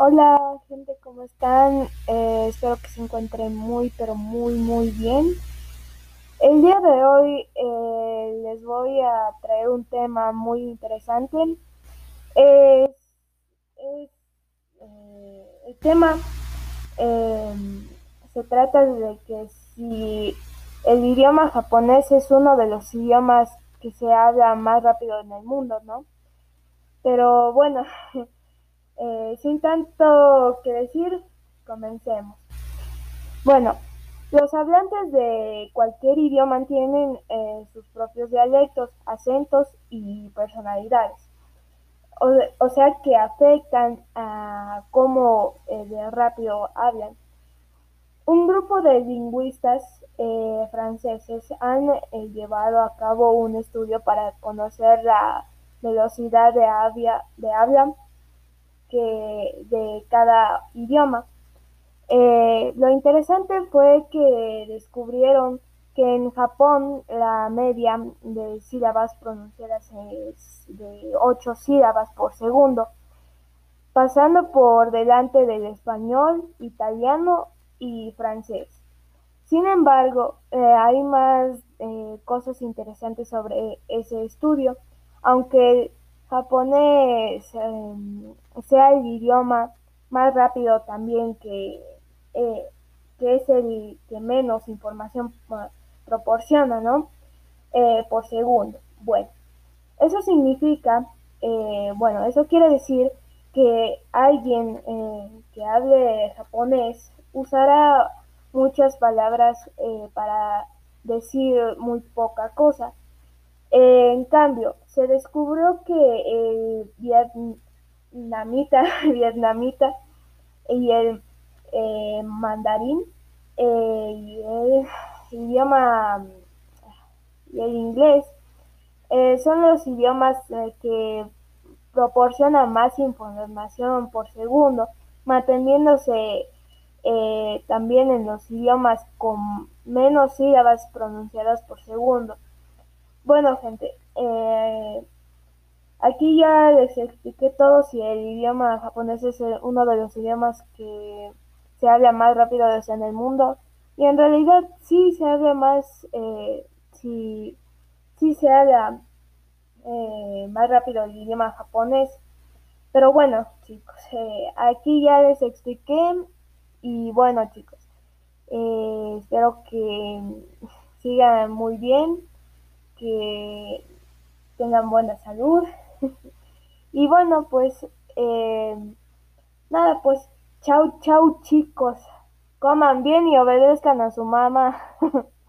Hola gente, ¿cómo están? Eh, espero que se encuentren muy, pero muy, muy bien. El día de hoy eh, les voy a traer un tema muy interesante. Es, eh, el tema se trata de que si el idioma japonés es uno de los idiomas que se habla más rápido en el mundo, ¿no? Pero bueno, Eh, sin tanto que decir, comencemos. Bueno, los hablantes de cualquier idioma tienen eh, sus propios dialectos, acentos y personalidades. O, sea que afectan a cómo eh, de rápido hablan. Un grupo de lingüistas franceses han llevado a cabo un estudio para conocer la velocidad de, de habla que de cada idioma. Eh, lo interesante fue que descubrieron que en Japón la media de sílabas pronunciadas es de 8 sílabas por segundo, pasando por delante del español, italiano y francés. Sin embargo, eh, hay más eh, cosas interesantes sobre ese estudio, aunque japonés em, sea el idioma más rápido también que, eh, que es el que menos información ah, proporciona, ¿no? Eh, por segundo. Bueno, eso significa, eh, bueno, eso quiere decir que alguien que hable japonés usará muchas palabras para decir muy poca cosa. En cambio, se descubrió que el vietnamita, vietnamita y el eh, mandarín eh, y el idioma y el inglés eh, son los idiomas que proporcionan más información por segundo, manteniéndose también en los idiomas con menos sílabas pronunciadas por segundo. Bueno, gente, eh, aquí ya les expliqué todo si el idioma japonés es uno de los idiomas que se habla más rápido en el mundo. Y en realidad sí se habla más, eh, sí, se habla eh, más rápido el idioma japonés. Pero bueno, chicos, aquí ya les expliqué. Y bueno, chicos, espero que sigan muy bien, que tengan buena salud. y bueno, pues eh, nada, pues chau, chau chicos. Coman bien y obedezcan a su mamá.